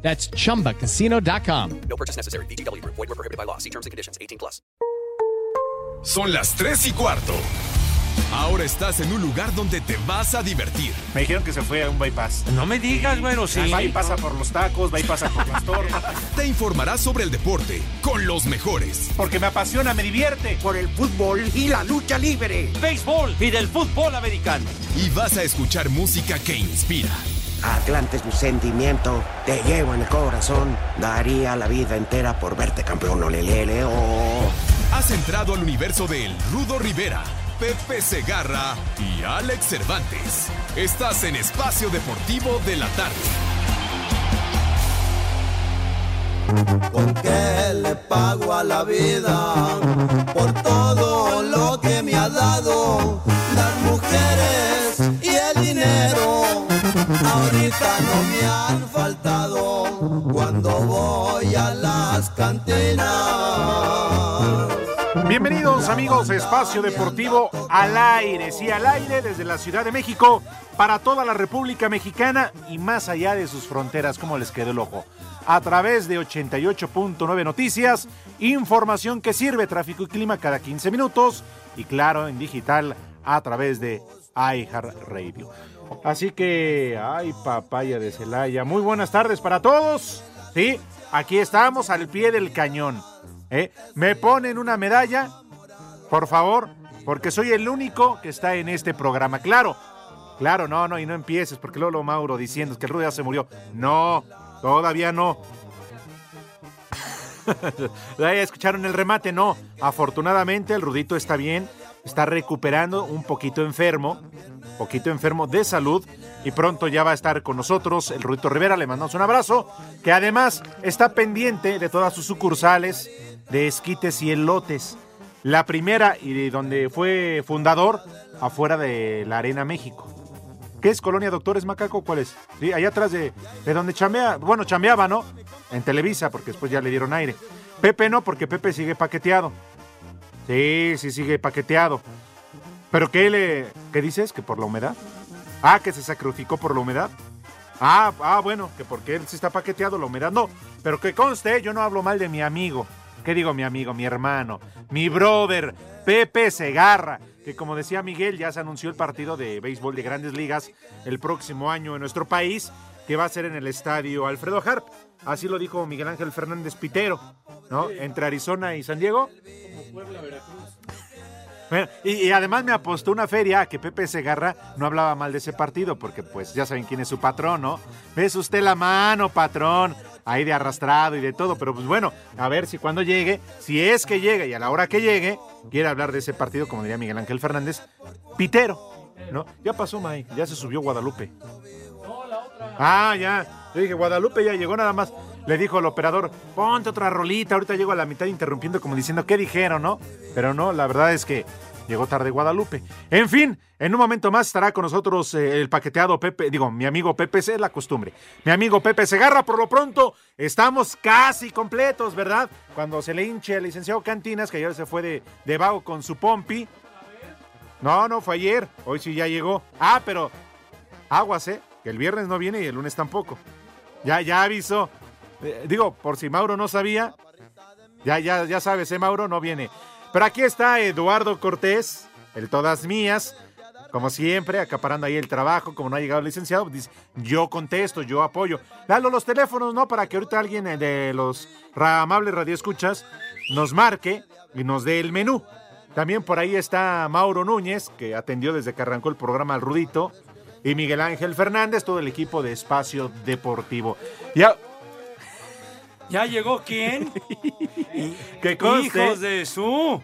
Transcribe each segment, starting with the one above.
That's chumbacasino.com. No purchase necessary. BGW. Void were prohibited by law. See terms and conditions. 18 plus. Son las 3 y cuarto. Ahora estás en un lugar donde te vas a divertir. Me dijeron que se fue a un bypass. No me digas, bueno, sí. Va y pasa por los tacos, va y pasa por las torres. Te informarás sobre el deporte con los mejores. Porque me apasiona, me divierte. Por el fútbol y la lucha libre. Béisbol y del fútbol americano. Y vas a escuchar música que inspira. Atlante es mi sentimiento, te llevo en el corazón. Daría la vida entera por verte campeón, olelele, oh. Has entrado al universo de El Rudo Rivera, Pepe Segarra y Alex Cervantes. Estás en Espacio Deportivo de la Tarde. ¿Con qué le pago a la vida por todo lo que me ha dado? Las mujeres y el dinero ahorita no me han faltado cuando voy a las cantinas. Bienvenidos amigos, Espacio Deportivo al aire, sí, al aire desde la Ciudad de México para toda la República Mexicana y más allá de sus fronteras, como les quedó el ojo. A través de 88.9 Noticias, información que sirve tráfico y clima cada 15 minutos y claro, en digital a través de iHeartRadio. Así que, ay, papaya de Celaya, muy buenas tardes para todos. Sí, aquí estamos al pie del cañón. ¿eh? Me ponen una medalla, por favor, porque soy el único que está en este programa. Claro, claro, no, no, y no empieces, porque luego lo Mauro diciendo que el Rudo ya se murió. No, todavía no. ya escucharon el remate, no. Afortunadamente el Rudito está bien, está recuperando, un poquito enfermo, poquito enfermo de salud y pronto ya va a estar con nosotros el Rudito Rivera, le mandamos un abrazo, que además está pendiente de todas sus sucursales de esquites y elotes. La primera y de donde fue fundador afuera de la Arena México. ¿Qué es Colonia Doctores Macaco? ¿Cuál es? Sí, allá atrás de, de donde chambea, bueno, chambeaba, ¿no? En Televisa, porque después ya le dieron aire. Pepe no, porque Pepe sigue paqueteado. Sí, sí, sigue paqueteado. ¿Pero qué le. ¿Qué dices? ¿Que por la humedad? Ah, que se sacrificó por la humedad. Ah, ah, bueno, que porque él sí está paqueteado, la humedad no. Pero que conste, yo no hablo mal de mi amigo. ¿Qué digo mi amigo, mi hermano, mi brother, Pepe Segarra? Que como decía Miguel, ya se anunció el partido de béisbol de grandes ligas el próximo año en nuestro país, que va a ser en el estadio Alfredo Harp. Así lo dijo Miguel Ángel Fernández Pitero, ¿no? Entre Arizona y San Diego. Bueno, y, y, además me apostó una feria que Pepe Segarra no hablaba mal de ese partido, porque pues ya saben quién es su patrón, ¿no? ¿Ves usted la mano, patrón? Ahí de arrastrado y de todo, pero pues bueno, a ver si cuando llegue, si es que llega y a la hora que llegue, quiere hablar de ese partido, como diría Miguel Ángel Fernández, Pitero, ¿no? Ya pasó, May, ya se subió Guadalupe. Ah, ya. Yo dije, Guadalupe ya llegó nada más. Le dijo el operador, ponte otra rolita, ahorita llego a la mitad interrumpiendo como diciendo, ¿qué dijeron, no? Pero no, la verdad es que llegó tarde Guadalupe. En fin, en un momento más estará con nosotros eh, el paqueteado Pepe, digo, mi amigo Pepe, es la costumbre. Mi amigo Pepe Segarra, por lo pronto, estamos casi completos, ¿verdad? Cuando se le hinche al licenciado Cantinas, que ayer se fue de, de vago con su pompi. No, no, fue ayer, hoy sí ya llegó. Ah, pero aguas, ¿eh? Que el viernes no viene y el lunes tampoco. Ya, ya avisó. Eh, digo, por si Mauro no sabía, ya, ya, ya sabes, ¿eh, Mauro? No viene. Pero aquí está Eduardo Cortés, el todas mías, como siempre, acaparando ahí el trabajo, como no ha llegado el licenciado, dice, yo contesto, yo apoyo. Dalo los teléfonos, ¿no? Para que ahorita alguien de los amables radioescuchas nos marque y nos dé el menú. También por ahí está Mauro Núñez, que atendió desde que arrancó el programa al Rudito, y Miguel Ángel Fernández, todo el equipo de Espacio Deportivo. Ya, ¿Ya llegó quién? ¿Qué conste? Hijos de su.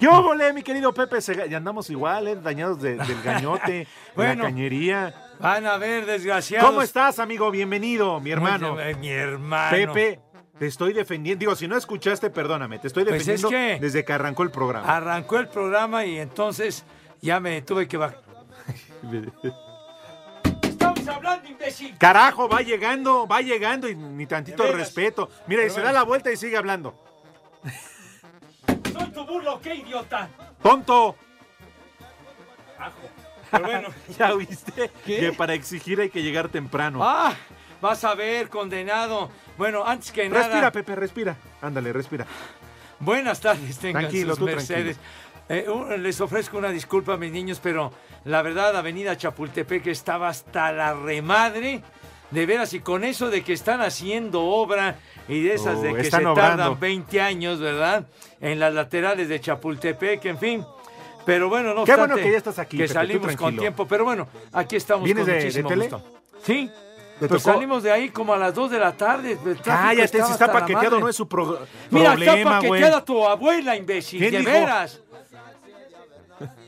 Yo volé, mi querido Pepe Sega. Ya andamos igual, ¿eh? dañados de- del gañote, Bueno. de la cañería. Van a ver, desgraciados. ¿Cómo estás, amigo? Bienvenido, mi hermano. Muy bien, mi hermano. Pepe, Te estoy defendiendo. Digo, si no escuchaste, perdóname. Te estoy Pues es defendiendo que- desde que arrancó el programa. Arrancó el programa y entonces ya me tuve que bajar. Imbécil. Carajo, va llegando, va llegando y ni tantito respeto. Mira, y se da la vuelta y sigue hablando. Soy tu burlo, qué idiota. ¡Tonto! Pero bueno. ¿Ya viste? ¿Qué? Que para exigir hay que llegar temprano. Ah, vas a ver, condenado. Bueno, antes que nada. respira, Pepe, respira. Ándale, respira. Buenas tardes, tengan Tranquilo, sus tú mercedes. Eh, les ofrezco una disculpa, mis niños, pero la verdad, Avenida Chapultepec estaba hasta la remadre. De veras, y con eso de que están haciendo obra y de esas Oh, de que se obrando. tardan 20 años, ¿verdad? En las laterales de Chapultepec, en fin. Pero bueno, no Qué bueno que ya estás aquí, Que Pepe, salimos con tiempo. Pero bueno, aquí estamos ¿Vienes con de- de muchísimo tele? gusto. Sí. ¿Te Pues tocó? salimos de ahí como a las 2 de la tarde. Cállate, si está paqueteado no es su pro- Mira, problema, está güey. paqueteada tu abuela, imbécil, ¿Quién de dijo? veras.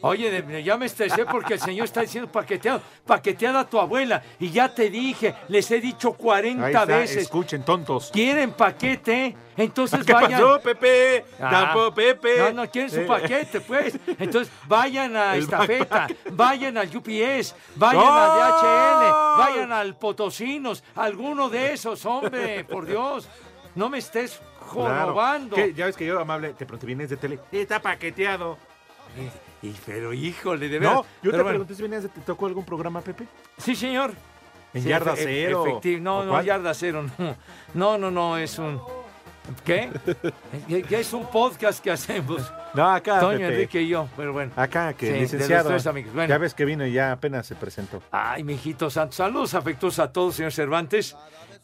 Oye, ya me estresé porque el señor está diciendo paqueteado. Paqueteada tu abuela. Y ya te dije, les he dicho 40 Ahí está, veces. escuchen, tontos. ¿Quieren paquete? Entonces ¿Qué vayan. pasó, Pepe? Ah, Tampoco, Pepe. No, no quieren su Eh. paquete, pues. Entonces vayan a El Estafeta, vayan al UPS, vayan ¡Oh! a DHL, vayan al Potosinos, alguno de esos, hombre, por Dios. No me estés jorobando. Ya ves que yo amable, te pregunté, ¿vienes de tele? Está paqueteado. Y, pero híjole, de verdad. No, yo te bueno, pregunté si venías de, ¿te tocó algún programa, Pepe? Sí, señor. En Sí, Yarda Cero. efecti- no, ¿O no, cuál? Yarda Cero, no. No, no, no, es un... ¿Qué? Que es un podcast que hacemos. No, acá, Toño, Pepe. Enrique y yo, pero bueno. Acá, que Sí, licenciado. tres amigos. Bueno. Ya ves que vino y ya apenas se presentó. Ay, mijito santo. Saludos afectuosos a todos, señor Cervantes.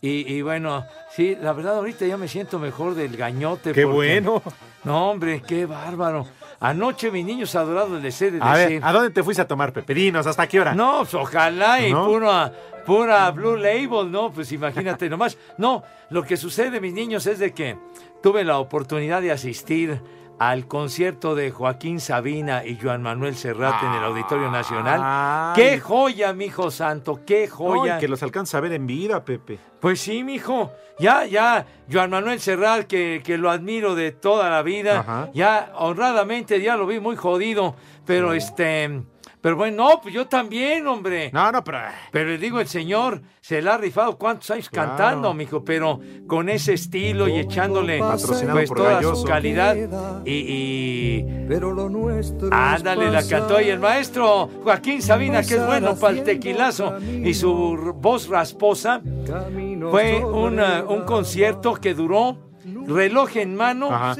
Y, y bueno, sí, la verdad ahorita ya me siento mejor del gañote. ¡Qué porque- bueno! No, hombre, qué bárbaro. Anoche mis niños adorados les he de A decir... ver, ¿a dónde te fuiste a tomar, Pepe? Dinos, ¿hasta qué hora? No, pues ojalá y ¿No? pura, pura Blue Label, ¿no? Pues imagínate nomás. No, lo que sucede, mis niños, es de que tuve la oportunidad de asistir al concierto de Joaquín Sabina y Joan Manuel Serrat en el Auditorio Nacional. Ay. ¡Qué joya, mijo santo! ¡Qué joya! y que los alcanza a ver en vida, Pepe. Pues sí, mijo. Ya, ya, Joan Manuel Serrat, que, que lo admiro de toda la vida, Ajá. ya honradamente ya lo vi muy jodido, pero este, pero bueno, no, pues yo también, hombre. No, no, pero... Pero le digo, el señor se la ha rifado cuántos años Claro. cantando, mijo, pero con ese estilo y echándole Patrocinado pues por toda Galloso. su calidad y, y Pero lo nuestro ándale, la cantó y el maestro Joaquín Sabina, que es bueno para el tequilazo y su voz rasposa. Fue una- un concierto que duró reloj en mano Ajá.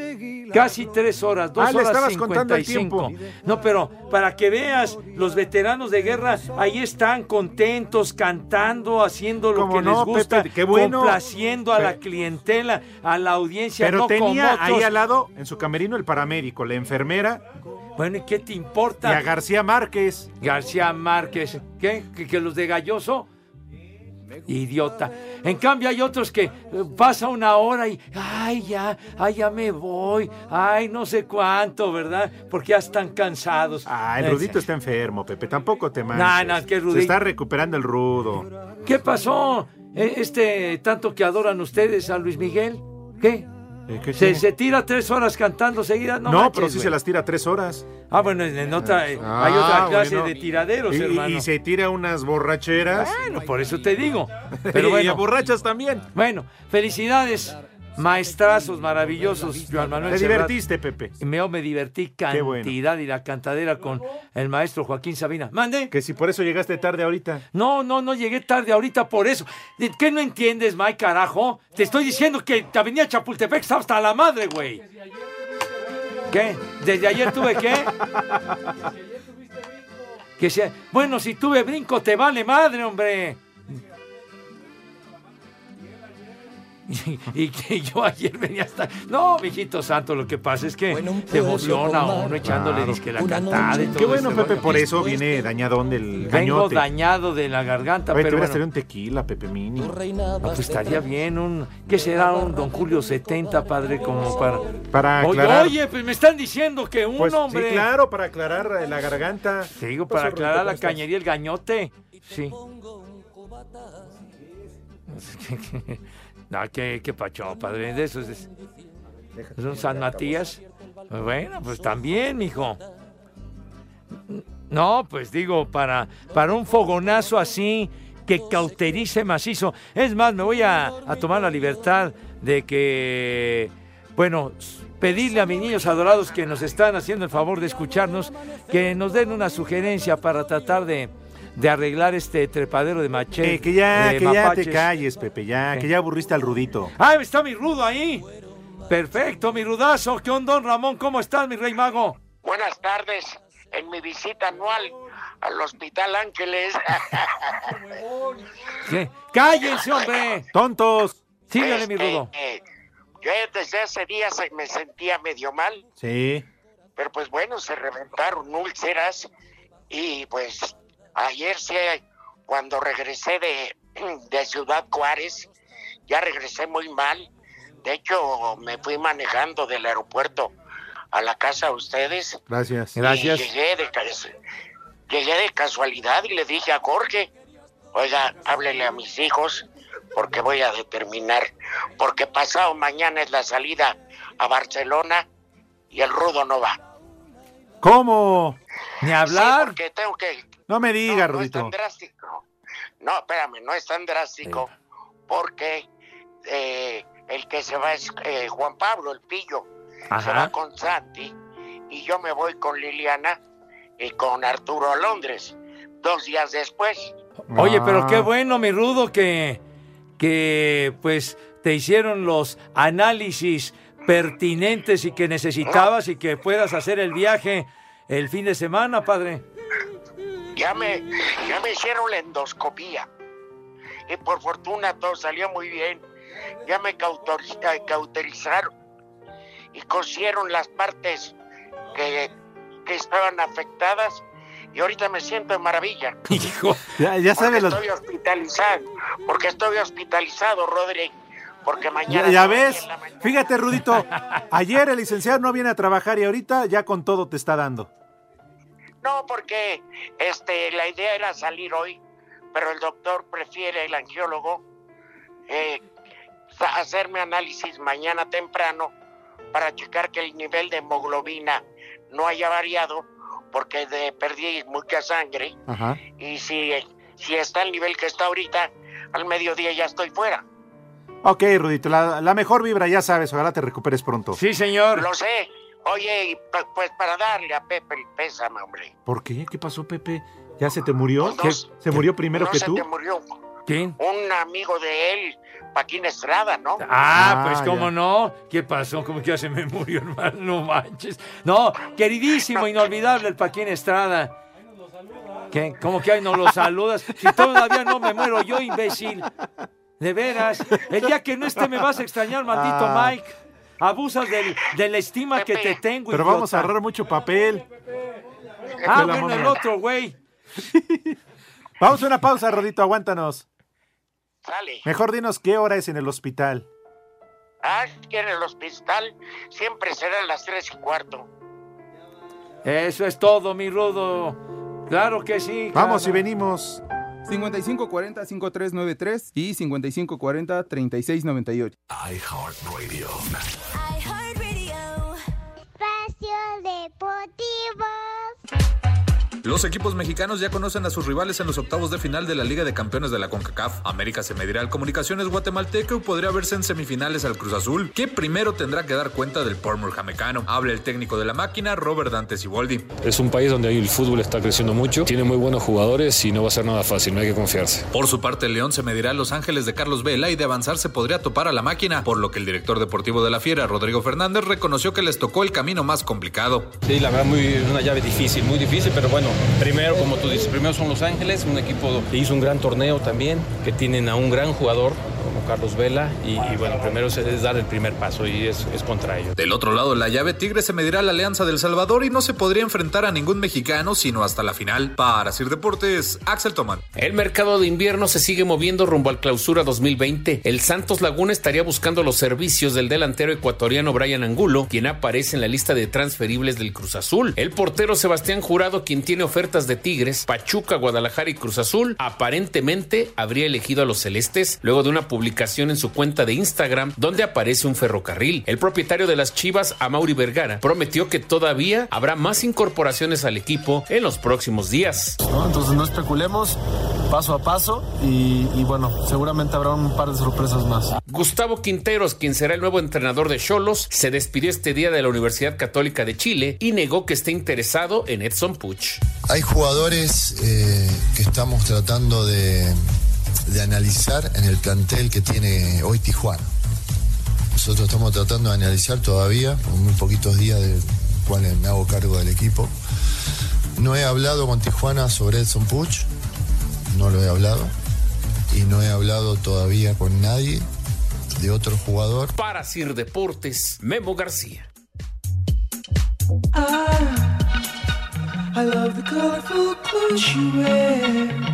Casi tres horas, dos Ah, horas estabas cincuenta contando y el cinco. tiempo. No, pero para que veas, los veteranos de guerra ahí están contentos, cantando, haciendo lo ¿Cómo que no, les gusta, Pepe? Qué bueno. complaciendo a la clientela, a la audiencia, Pero no tenía como ahí al lado, en su camerino, el paramédico, la enfermera Bueno, ¿y qué te y importa? a García Márquez. García Márquez, ¿qué? ¿Que, que los de Galloso? Idiota. En cambio hay otros que eh, pasa una hora y, ay, ya, ay, ya me voy, ay, no sé cuánto, ¿verdad? Porque ya están cansados. Ah, el Rudito está enfermo, Pepe. Tampoco te manches. No, no, que Rudito- Se está recuperando el Rudo. ¿Qué pasó? Eh, Este, tanto que adoran ustedes a Luis Miguel, ¿qué? ¿Qué ¿Se, se tira tres horas cantando seguidas? No, No, manches, pero sí se las tira tres horas. Ah, bueno, en, otra, eh, Ah, hay otra clase bueno. de tiraderos, Y, hermano. y se tira unas borracheras. Bueno, por eso te digo. Pero Pero y a bueno, borrachas también. bueno, felicidades, maestrazos maravillosos, Joan Manuel Te Serrat. divertiste, Pepe. Y Me, me divertí Qué bueno. cantidad y la cantadera con el maestro Joaquín Sabina. Mande. Que si por eso llegaste tarde ahorita. No, no, no llegué tarde ahorita por eso. ¿De ¿Qué no entiendes, Mike, carajo? Te estoy diciendo que te Avenida Chapultepec está hasta la madre, güey. ¿Qué? ¿Desde ayer tuve qué? Que sea... Bueno, si tuve brinco, te vale madre, hombre. Y, que yo ayer venía hasta... No, mijito santo, lo que pasa es que Bueno, un se emociona uno echándole Claro. disque la cantada y todo Qué bueno, ese Pepe, rollo. por eso viene dañadón del Vengo gañote. dañado de la garganta, Oye, te pero hubieras bueno. un tequila, Pepe Mini. Ah, pues estaría bien un... ¿Qué será un Don Julio 70, padre? Como para... Para Oye, aclarar. oye, pues me están diciendo que un Pues, hombre... Sí, claro, para aclarar la garganta. Te digo, para aclarar ¿cómo la cañería, el gañote. Sí. No, qué, qué pacho, padre. De esos es, es un San Matías. Bueno, pues también, mijo. No, pues digo, para, para un fogonazo así que cauterice macizo. Es más, me voy a, a tomar la libertad de que, bueno, pedirle a mis niños adorados que nos están haciendo el favor de escucharnos, que nos den una sugerencia para tratar de, de arreglar este trepadero de machete. Eh, que ya, que ya te calles, Pepe, ya, que ya aburriste al rudito. ¡Ah, está mi rudo ahí! Perfecto, mi rudazo. ¿Qué onda, don Ramón? ¿Cómo estás, mi rey mago? Buenas tardes. En mi visita anual al Hospital Ángeles. ¿Qué? ¡Cállense, hombre! ¡Tontos! Sígale, mi Este, rudo. eh, yo desde ese día se- me sentía medio mal, Sí. pero pues bueno, se reventaron úlceras y pues ayer sí, cuando regresé de, de Ciudad Juárez, ya regresé muy mal. De hecho, me fui manejando del aeropuerto a la casa de ustedes. Gracias. Y llegué de, llegué de casualidad y le dije a Jorge, oiga, háblele a mis hijos porque voy a determinar, porque pasado mañana es la salida a Barcelona y el rudo no va. ¿Cómo? Ni Sí, hablar. porque tengo que... No me diga, no, no es tan Rudito. drástico. No, espérame, no es tan drástico porque eh, el que se va es eh, Juan Pablo, el pillo. Se va con Santi y yo me voy con Liliana y con Arturo a Londres. Dos días después. Oye, pero Ah. qué bueno, mi rudo, que, que pues te hicieron los análisis pertinentes y que necesitabas y que puedas hacer el viaje el fin de semana, padre. Ya me, ya me hicieron la endoscopía. Y por fortuna todo salió muy bien. Ya me cauterizaron y cosieron las partes que, que estaban afectadas. Y ahorita me siento de maravilla. Hijo. Ya, sabes los... estoy hospitalizado. Porque estoy hospitalizado, Rodri. Porque mañana. Ya, ya ves, fíjate Rudito, ayer el licenciado no viene a trabajar y ahorita ya con todo te está dando. No, porque este, la idea era salir hoy, pero el doctor prefiere, el angiólogo, eh, hacerme análisis mañana temprano para checar que el nivel de hemoglobina no haya variado, porque de, perdí mucha sangre Ajá. y si, si está el nivel que está ahorita, al mediodía ya estoy fuera. Ok, Rudito, la, la mejor vibra, ya sabes, ojalá te recuperes pronto. Sí, señor. Lo sé. Oye, pa- pues para darle a Pepe el pésame, hombre. ¿Por qué? ¿Qué pasó, Pepe? ¿Ya se te murió? Pues. ¿Se murió primero no que se tú? te murió ¿Quién? un amigo de él, Paquín Estrada, ¿no? Ah, Ah, pues cómo ya. no. ¿Qué pasó? ¿Cómo que ya se me murió, hermano? No manches. No, queridísimo, inolvidable el Paquín Estrada. ¿Qué? ¿Cómo que ahí no lo saludas? Si todavía no me muero yo, imbécil. De veras. El día que no esté me vas a extrañar, maldito Ah. Mike. Abusas del, de la estima que te tengo, Pero vamos a ahorrar mucho papel. Ah, el otro, güey. Vamos a una pausa, Rodito, aguántanos. Sale. Mejor dinos qué hora es en el hospital. Ah, que en el hospital siempre serán las tres y cuarto. Eso es todo, mi rudo. Claro que sí. Vamos y venimos. 5540-5393 y 5540-3698. iHeartRadio. Espacio Deportivo. Los equipos mexicanos ya conocen a sus rivales en los octavos de final de la Liga de Campeones de la CONCACAF. América se medirá al Comunicaciones Guatemalteco y podría verse en semifinales al Cruz Azul, que primero tendrá que dar cuenta del Pormur jamecano. Habla el técnico de la máquina, Robert Dante Siboldi. Es un país donde el fútbol está creciendo mucho, tiene muy buenos jugadores y no va a ser nada fácil, no hay que confiarse. Por su parte, el León se medirá a Los Ángeles de Carlos Vela y de avanzar se podría topar a la máquina, por lo que el director deportivo de la Fiera, Rodrigo Fernández, reconoció que les tocó el camino más complicado. Sí, la verdad, muy, es una llave difícil, muy difícil, pero bueno, primero, como tú dices, primero son Los Ángeles, un equipo que hizo un gran torneo también, que tienen a un gran jugador como Carlos Vela, y, y bueno, primero es, es dar el primer paso y es, es contra ellos. Del otro lado, la llave Tigre se medirá a la Alianza del Salvador y no se podría enfrentar a ningún mexicano sino hasta la final. Para Sir Deportes, Axel Toman. El mercado de invierno se sigue moviendo rumbo al clausura 2020. El Santos Laguna estaría buscando los servicios del delantero ecuatoriano Brian Angulo, quien aparece en la lista de transferibles del Cruz Azul. El portero Sebastián Jurado, quien tiene ofertas de Tigres, Pachuca, Guadalajara y Cruz Azul, aparentemente habría elegido a los celestes luego de una publicación en su cuenta de Instagram donde aparece un ferrocarril. El propietario de las Chivas, Amauri Vergara, prometió que todavía habrá más incorporaciones al equipo en los próximos días. ¿no? Entonces no especulemos paso a paso y, y bueno, seguramente habrá un par de sorpresas más. Gustavo Quinteros, quien será el nuevo entrenador de Cholos, se despidió este día de la Universidad Católica de Chile y negó que esté interesado en Edson Puch. Hay jugadores eh, que estamos tratando de, de analizar en el plantel que tiene hoy Tijuana. Nosotros estamos tratando de analizar todavía, con muy poquitos días del cual me hago cargo del equipo. No he hablado con Tijuana sobre Edson Puch, no lo he hablado. Y no he hablado todavía con nadie de otro jugador. Para Sir Deportes, Memo García. I love the colorful clothes you wear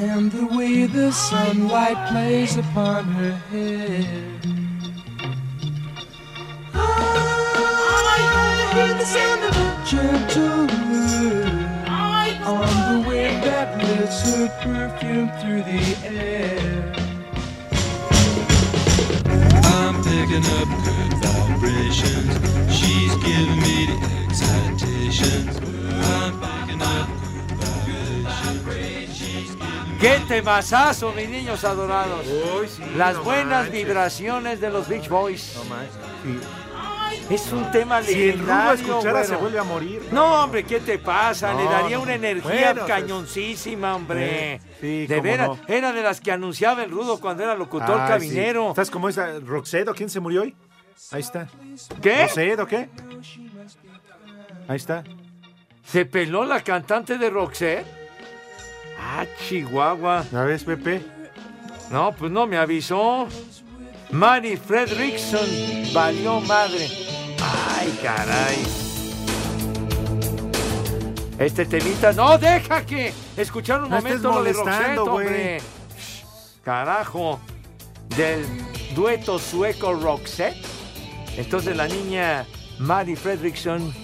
and the way the sunlight plays upon her hair. I hear the sound of a gentle word on the wind that lifts her perfume through the air. I'm picking up good vibrations. She's giving me the excitations. I'm picking up ¡Qué temazazo, mis niños adorados! Las buenas vibraciones de los Beach Boys. Es un tema Si el Rudo legendario. escuchara, se vuelve a morir. No, hombre, ¿qué te pasa? Le No, daría no. una energía Bueno, pues, cañoncísima, hombre. Sí, de veras, no. era de las que anunciaba el Rudo cuando era locutor Ay, caminero. sí. ¿Estás como esa Roxedo? ¿Quién se murió hoy? Ahí está. ¿Qué? ¿Roxedo qué? Ahí está. ¿Se peló la cantante de Roxette? Ah, Chihuahua. ¿La ves, Pepe? No, pues no me avisó. Mary Fredrickson valió madre. Ay, caray. Este temita, no, deja que escuchar un No momento lo de Roxette, hombre. Carajo. Del dueto sueco Roxette. Entonces la niña Mary Fredrickson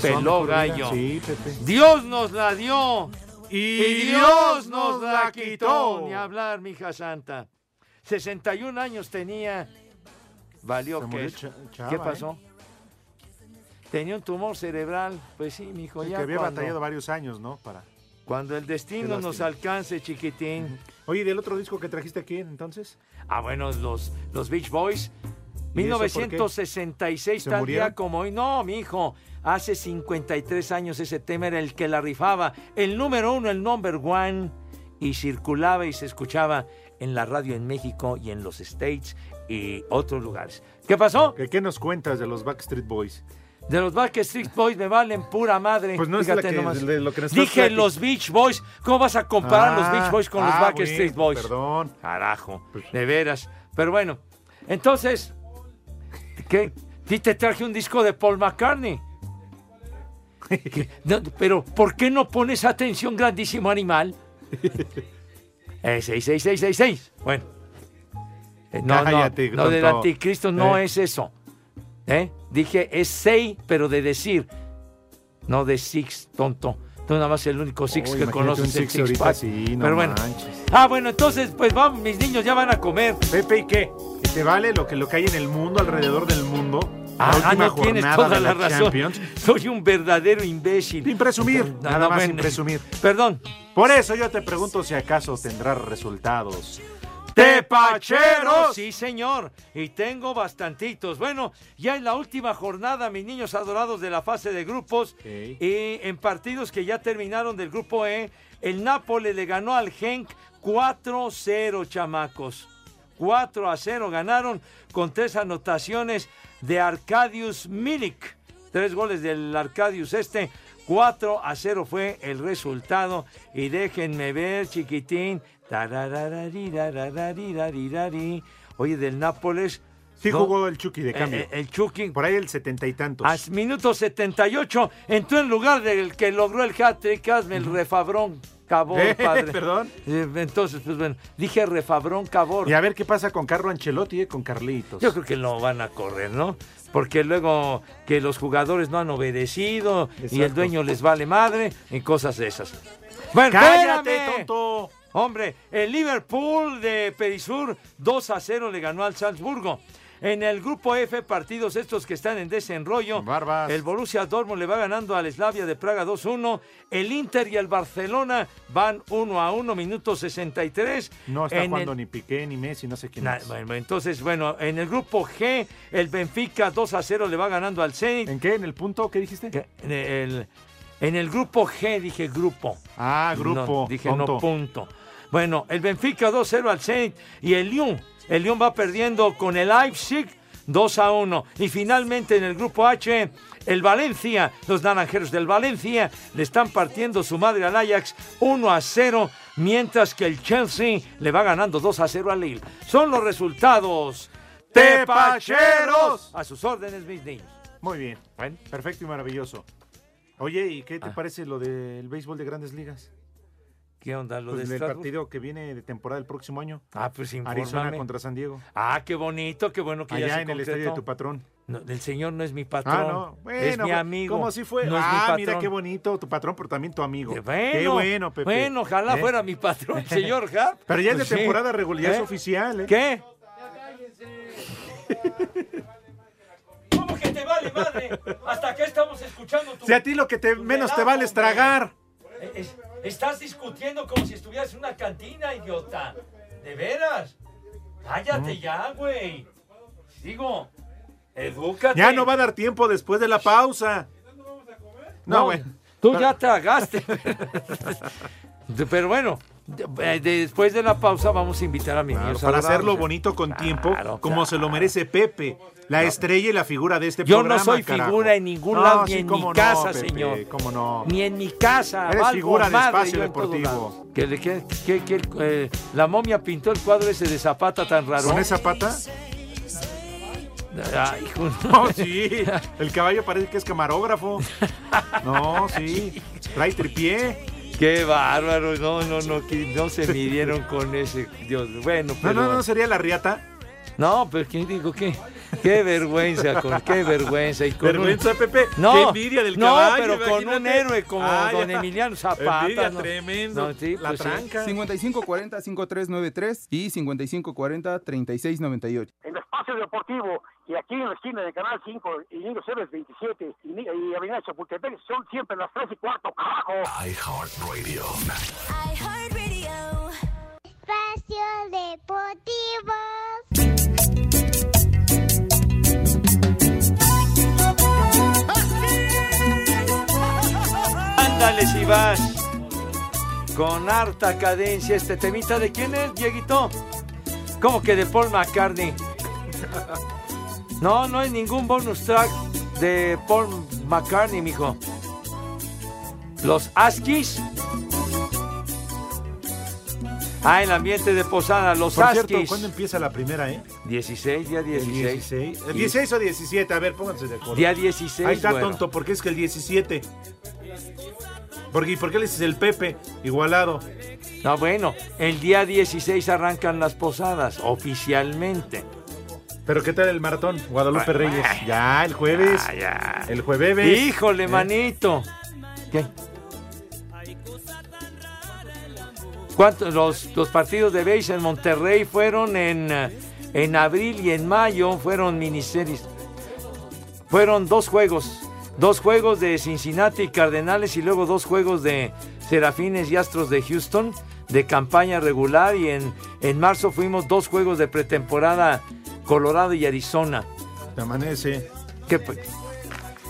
peló gallo. Sí, Pepe. Dios nos la dio Y Dios nos la quitó. Ni hablar, mija santa. 61 años tenía. Valió que ¿Qué ¿eh? pasó? Tenía un tumor cerebral. Pues sí, mijo, ya que había cuando, batallado varios años, ¿no? Para. cuando el destino nos alcance, chiquitín. Oye, ¿y del otro disco que trajiste aquí entonces? Ah, bueno, los, los Beach Boys. ¿Y eso por qué? 1966, ¿Se tal día como hoy. No, mi hijo. Hace 53 años ese tema era el que la rifaba. El número uno, el number one. Y circulaba y se escuchaba en la radio en México y en los States y otros lugares. ¿Qué pasó? ¿Qué, qué nos cuentas de los Backstreet Boys? De los Backstreet Boys me valen pura madre. Pues no es Fíjate que- nomás. de lo que Dije los Beach Boys. ¿Cómo vas a comparar los Ah, Beach Boys con los ah, Backstreet bueno, Boys? Perdón. Carajo, de veras. Pero bueno, entonces, ¿qué? Sí te traje un disco de Paul McCartney. No, pero, ¿por qué no pones atención, grandísimo animal? Eh, 66666. Bueno. Eh, no, Cállate, no, lo del anticristo no Eh. es eso. ¿Eh? Dije, es sei, pero de decir. No de six, tonto. Tú nada más el único six Uy, que conoces un es el six six ahorita pack. sí, no pero bueno. manches. Ah, bueno, entonces, pues vamos, mis niños ya van a comer. Pepe, ¿y qué? ¿Y te vale lo que, lo que hay en el mundo, alrededor del mundo? Ah, última no tienes jornada toda de la, la razón. Champions. Soy un verdadero imbécil. Sin presumir, No, nada no, más sin presumir. Perdón. Por eso yo te pregunto si acaso tendrás resultados. ¡Tepacheros! Sí, señor. Y tengo bastantitos. Bueno, ya en la última jornada, mis niños adorados de la fase de grupos, y en partidos que ya terminaron del grupo E, el Nápoles le ganó al Genk 4-0, chamacos. 4 a 0 ganaron con tres anotaciones de Arcadius Milik. Tres goles del Arcadius este. 4 a 0 fue el resultado. Y déjenme ver, chiquitín. Oye, del Nápoles. Sí ¿no? jugó el Chucky de Eh, cambio. eh, el Chucky. Por ahí el setenta y tantos. A minuto 78 entró en lugar del que logró el hat-trick. Hazme el refabrón. Cabor, Eh, padre. perdón. Entonces, pues bueno, dije refabrón Cabor. Y a ver qué pasa con Carlo Ancelotti, eh, con Carlitos. Yo creo que lo van a correr, ¿no? Porque luego que los jugadores no han obedecido y el dueño les vale madre y cosas de esas. Bueno, ¡Cállate, espérame. tonto! Hombre, el Liverpool de Perisur 2 a 0 le ganó al Salzburgo. En el grupo F, partidos estos que están en desenrollo. El Borussia Dortmund le va ganando al Slavia de Praga 2-1. El Inter y el Barcelona van 1 a 1, minuto 63. No está En jugando el- ni Piqué, ni Messi, no sé quién es. bueno, entonces, bueno, en el grupo G, el Benfica 2 a 0 le va ganando al Zenit. ¿En qué? ¿En el punto? ¿Qué dijiste? En el, en el grupo G dije grupo. Ah, grupo, No, dije no punto. Bueno, el Benfica 2-0 al Zenit y el Lyon. El Lyon va perdiendo con el Leipzig 2 a 1. Y finalmente en el grupo H, el Valencia, los naranjeros del Valencia, le están partiendo su madre al Ajax 1 a 0, mientras que el Chelsea le va ganando 2 a 0 al Lille. Son los resultados. ¡Tepacheros! A sus órdenes, mis niños. Muy bien. Perfecto y maravilloso. Oye, ¿y qué te Ah. parece lo del béisbol de grandes ligas? ¿Qué onda? Lo Pues de el partido que viene de temporada el próximo año. Ah, pues Arizona infórmame. contra San Diego. Ah, qué bonito, qué bueno que ya Allá se en el estadio de tu patrón. No, el señor no es mi patrón. Ah, no. Bueno, es mi pues, amigo. ¿Cómo así fue? No es mi ah, patrón. mira qué bonito, tu patrón, pero también tu amigo. Bueno, qué bueno, Pepe. Bueno, ojalá ¿Eh? fuera mi patrón, señor Hart. Pero ya es Pues de sí. temporada regular, ya es ¿Eh? oficial, ¿eh? ¿Qué? ¿Cómo que te vale madre? ¿Hasta acá estamos escuchando tu... Si a ti lo que te menos te vale es tragar. Eh, es- estás discutiendo como si estuvieras en una cantina, idiota. ¿De veras? Cállate ya, güey. Digo, edúcate. Ya no va a dar tiempo después de la pausa. No, No, bueno. Tú ya tragaste. Pero bueno, después de la pausa vamos a invitar a mi Claro, para hacerlo bonito con tiempo, como se lo merece Pepe, la estrella y la figura de este Yo programa. no soy carajo. figura en ningún No, lado, ni sí, en mi no, casa, Pepe, señor. cómo no. Ni en mi casa. Eres figura de espacio yo deportivo. lados. Que, le- que- que- que el- eh, la momia pintó el cuadro ese de Zapata tan raro. ¿Con esa pata? Ay, hijo, No, sí. El caballo parece que es camarógrafo. No, sí. Trae tripié. Qué bárbaro. No, no, no, no se midieron con ese. Dios, bueno, No, pero. no, no, sería la riata. No, pero ¿qué digo? ¿Qué? Qué vergüenza, con, qué vergüenza. Y con un- Vergüenza, Pepe. No, Qué envidia del no, caballo, pero con un imagínate. héroe como Ah, don. Emiliano Zapata. Envidia ¿no? tremendo. No, sí, La pues sí. tranca. 5540-5393 y 5540-3698. en Espacio Deportivo y aquí en la esquina de Canal 5 y Niño Ceres 27 y, y Avenida Chapultepec son siempre las 3 y cuarto, carajo. iHeartRadio. Espacio Deportivo. Ándale si vas. Con harta cadencia este temita. ¿De quién es, Dieguito? ¿Cómo que de Paul McCartney? No, no hay ningún bonus track de Paul McCartney, mijo. Los Askis. Ah, el ambiente de Posada, los Por cierto, Askis. ¿cuándo empieza la primera, eh? 16, día El 16. 16. ¿El 16 o 17? A ver, pónganse de acuerdo. Día 16, Ahí está, güero. tonto, porque es que el 17. Porque, ¿y por qué le dices el Pepe? Igualado. No, bueno, el día 16 arrancan las posadas, oficialmente. ¿Pero qué tal el maratón? Guadalupe Bueno, Reyes. Ya, el jueves. Ya, ya. El jueves. Híjole, ¿Eh? manito. ¿Qué? ¿Cuántos? Los, los partidos de base en Monterrey fueron en, en abril y en mayo, fueron miniseries. Fueron dos juegos. Dos juegos de Cincinnati y Cardenales y luego dos juegos de Serafines y Astros de Houston de campaña regular y en, en marzo fuimos dos juegos de pretemporada Colorado y Arizona. Te amanece. ¿Qué?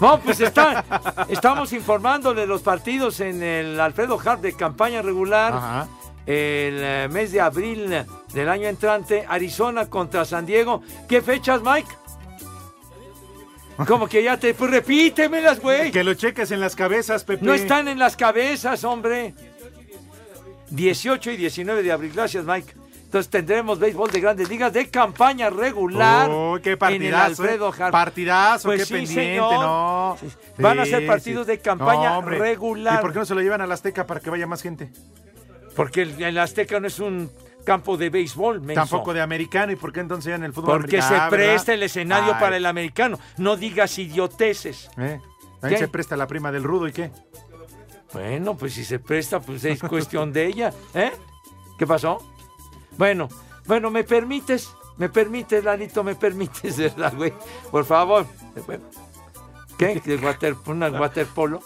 No, pues está, estamos informándole los partidos en el Alfredo Hart de campaña regular. El eh, mes de abril del año entrante, Arizona contra San Diego. ¿Qué fechas, Mike? Como que ya te... Pues repítemelas, güey. Que lo cheques en las cabezas, Pepe. No están en las cabezas, hombre. 18 y 19 de abril. Gracias, Mike. Entonces tendremos béisbol de grandes ligas de campaña regular. Oh, qué En el partidazo. Alfredo eh. Hart. Partidazo, Pues qué sí, pendiente, señor. no. Van a ser partidos sí. de campaña No, regular. ¿Y por qué no se lo llevan a la Azteca para que vaya más gente? Porque el, el Azteca no es un campo de béisbol, menso. Tampoco de americano. ¿Y por qué entonces ya en el fútbol Porque se americano? Ah, ¿verdad? presta el escenario Ay, para el americano. No digas idioteces. ¿eh? Se presta la prima del rudo, ¿y qué? Bueno, pues si se presta, pues es cuestión de ella. ¿Eh? ¿Qué pasó? Bueno, bueno, ¿me permites? ¿Me permites, Lanito? ¿Me permites, verdad, güey? Por favor. ¿Qué? ¿El water, una waterpolo?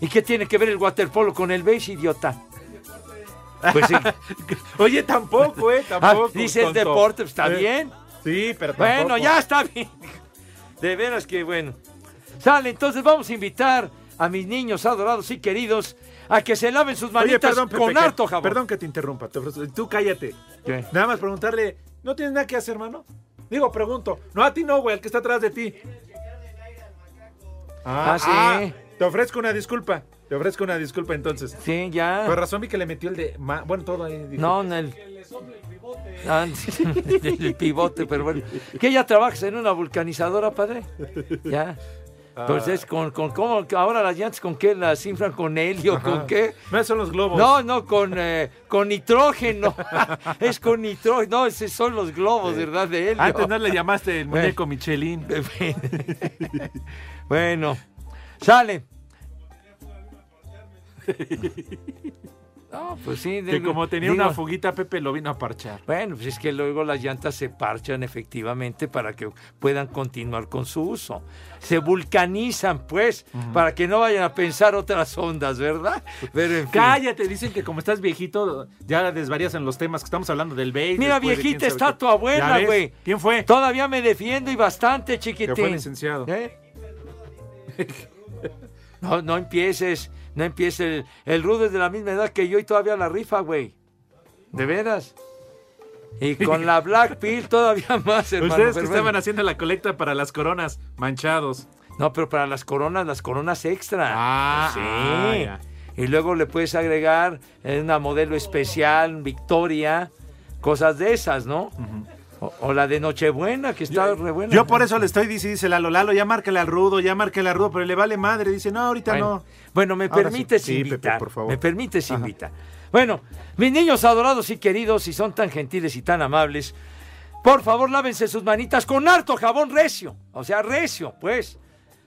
¿Y qué tiene que ver el waterpolo con el beige, idiota? Pues sí. Oye, tampoco, ¿eh? Ah, Tampoco. dice el tonto. deporte, pues, está Eh, bien. Sí, pero tampoco. Bueno, ya está bien. De veras que bueno. Sale, entonces vamos a invitar a mis niños adorados y queridos a que se laven sus manitas Oye, perdón, Pepe, con harto jabón. Perdón que te interrumpa. te ofrezco- Tú cállate. ¿Qué? Nada más preguntarle, ¿no tienes nada que hacer, hermano? Digo, pregunto. No, a ti no, güey, al que está atrás de ti. Ah, sí. te ofrezco una disculpa. Te ofrezco una disculpa entonces. Sí, ya. Por razón vi que le metió el de... ma- Bueno, todo ahí. dijo. No, en el... Ah, el pivote, pero bueno. ¿Qué ya trabajas en una vulcanizadora, padre? Ya. Pues Ah. es con, con cómo ahora las llantas con qué las inflan con helio, Ajá. con qué? No, son los globos. No, no, con, eh, con nitrógeno. es con nitrógeno. No, esos son los globos, ¿verdad? De helio. Antes no le llamaste el muñeco Michelin. bueno, sale. No, pues sí. Que como tenía una fuguita, Pepe lo vino a parchar. Bueno, pues es que luego las llantas se parchan efectivamente para que puedan continuar con su uso. Se vulcanizan, pues, para que no vayan a pensar otras ondas, ¿verdad? Pero en fin. Cállate, dicen que como estás viejito, ya desvarías en los temas que estamos hablando del béisbol. Mira, viejita, está tu abuela, güey. ¿Quién fue? Todavía me defiendo y bastante, chiquitín. Que fue licenciado. ¿Eh? No, no empieces, no empieces. El, el rudo es de la misma edad que yo y todavía la rifa, güey. ¿De veras? Y con la Black Pill todavía más, hermano. Ustedes que estaban haciendo la colecta para las coronas manchados. No, pero para las coronas, las coronas extra. Ah, sí. ah, ya. y luego le puedes agregar eh, una modelo especial, Victoria, cosas de esas, ¿no? O, o la de Nochebuena, que está re buena. Yo por eso le estoy diciendo, dice Lalo, Lalo, ya márcale al rudo, ya márcale al rudo, pero le vale madre. Dice, no, ahorita Bueno, no. Bueno, me Ahora permites sí. Sí, Pepe, invitar. por favor. Me permites invitar. Bueno, mis niños adorados y queridos, si son tan gentiles y tan amables, por favor lávense sus manitas con harto jabón recio. O sea, recio, pues.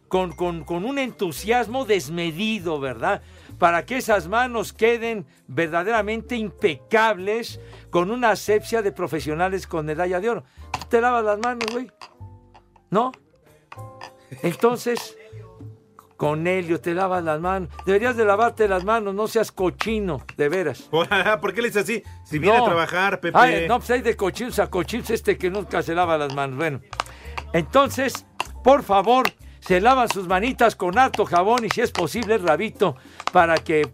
Con, con- con un entusiasmo desmedido, ¿verdad? Para que esas manos queden verdaderamente impecables con una asepsia de profesionales con medalla de oro. ¿Tú te lavas las manos, güey? ¿No? Entonces, con Helio te lavas las manos. Deberías de lavarte las manos, no seas cochino, de veras. ¿Por qué le dice así? Si viene No. a trabajar, Pepe. Ay, no, pues hay de cochinos a cochinos este que nunca se lava las manos. Bueno, entonces, por favor, se lavan sus manitas con harto jabón y si es posible, rabito, para que...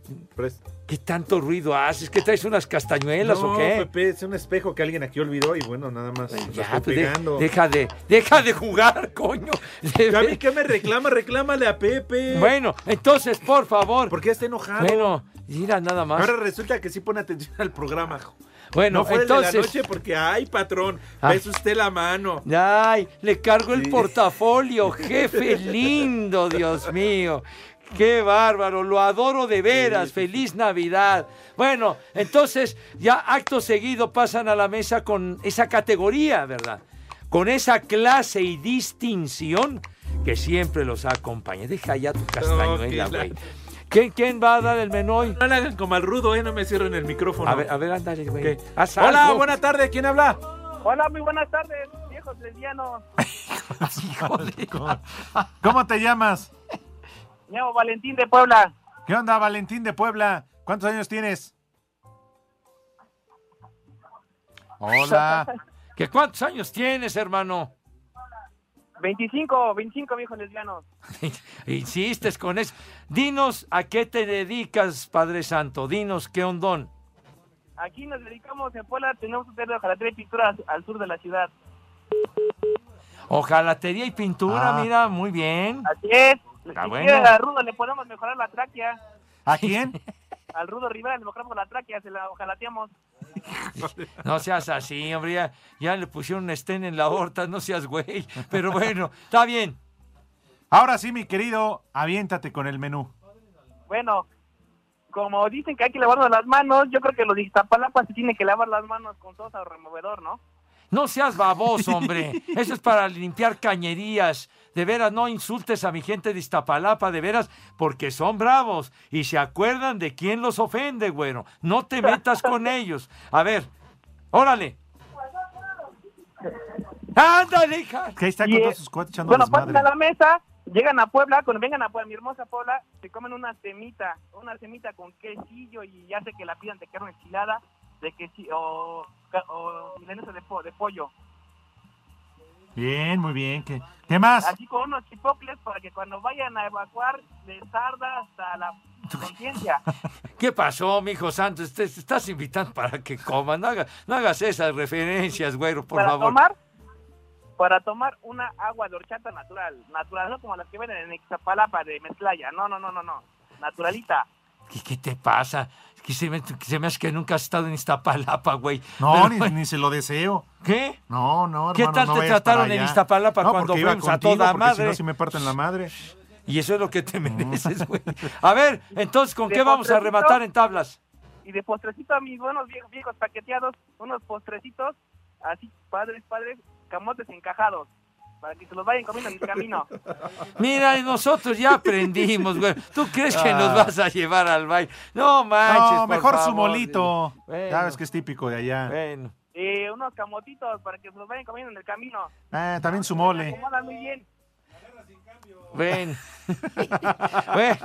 ¿Qué tanto ruido haces? ¿Que traes unas castañuelas no, o qué? Pepe, es un espejo que alguien aquí olvidó y bueno, nada más. Ya, estoy pues, de- deja de, deja de jugar, coño. ¿A mí qué me reclama? Reclámale a Pepe. Bueno, entonces, por favor. ¿Por qué está enojado? Bueno, mira nada más. Ahora resulta que sí pone atención al programa. Bueno, no fue el entonces- de la noche porque, ay, patrón, Ah. ves usted la mano. Ay, le cargo el Sí. portafolio, jefe lindo, Dios mío. Qué bárbaro, lo adoro de veras, feliz Navidad. Bueno, entonces ya acto seguido pasan a la mesa con esa categoría, ¿verdad? Con esa clase y distinción que siempre los acompaña. Deja ya tu castañuela, la- güey. ¿Quién, ¿Quién va a dar el menú hoy? No le hagan como al rudo, eh, no me cierren el micrófono. A ver, a ver, ándale, güey. Hola, algo. buena tarde, ¿quién habla? Hola, muy buenas tardes, viejos lesbianos. ¿Cómo te llamas? Valentín de Puebla. ¿Qué onda, Valentín de Puebla? ¿Cuántos años tienes? Hola. ¿Qué cuántos años tienes, hermano? 25, 25 viejos lesbianos. Insistes con eso. Dinos a qué te dedicas, Padre Santo. Dinos qué ondón. Aquí nos dedicamos en Puebla, tenemos un taller de hojalatería y pintura al sur de la ciudad. Ojalatería y pintura, Ah. mira, muy bien. Así es. Está si bueno. quiere, a Rudo le podemos mejorar la tráquea. ¿A quién? Al Rudo Rivera le mejoramos la tráquea, se la ojalateamos. No seas así, hombre. Ya, ya le pusieron un estén en la horta, no seas güey. Pero bueno, está bien. Ahora sí, mi querido, aviéntate con el menú. Bueno, como dicen que hay que lavarnos las manos, yo creo que los de Iztapalapa se tienen que lavar las manos con sosa o removedor, ¿no? No seas baboso, hombre. Eso es para limpiar cañerías. De veras, no insultes a mi gente de Iztapalapa, de veras, porque son bravos y se acuerdan de quién los ofende, güero. No te metas con ellos. A ver, órale. Ándale, hija. Que ahí está con eh, todos sus cuates echando Bueno, pasan a la mesa, llegan a Puebla, cuando vengan a Puebla, mi hermosa Puebla, se comen una semita, una semita con quesillo y ya sé que la pidan de carne enchilada, de quesillo, o, o milanesa de, po- de pollo. Bien, muy bien. ¿Qué, ¿Qué más? Así con unos chipocles para que cuando vayan a evacuar les arda hasta la conciencia. ¿Qué pasó, mijo santo? Te te estás invitando para que coman. No, haga- no hagas esas referencias, güero, por para favor. tomar, para tomar una agua de horchata natural, natural, no como las que venden en Ixtapalapa de Mezclaya, no, no, no, no, no, naturalita. ¿Qué, qué te pasa? Que se, me, que se me hace que nunca has estado en Iztapalapa, güey. No, Pero, ni, ni se lo deseo. ¿Qué? No, no, ¿Qué hermano, tal no te trataron en. Iztapalapa No, cuando fuimos a toda porque Si madre? no, si me parten la madre. Y eso es lo que te mereces, güey. A ver, entonces, ¿con De qué vamos a rematar en tablas? Y de postrecito a mis buenos viejos, viejos paqueteados, unos postrecitos, así, padres, padres, camotes encajados, para que se los vayan comiendo en el camino. Mira, nosotros ya aprendimos, güey. ¿Tú crees que nos Ah. vas a llevar al baile? No manches, No, por mejor su favor. molito. Bueno. Ya ves que es típico de allá. Bueno. Y unos camotitos para que se los vayan comiendo en el camino. Ah, también su mole. acomodan muy bien. Ven. bueno,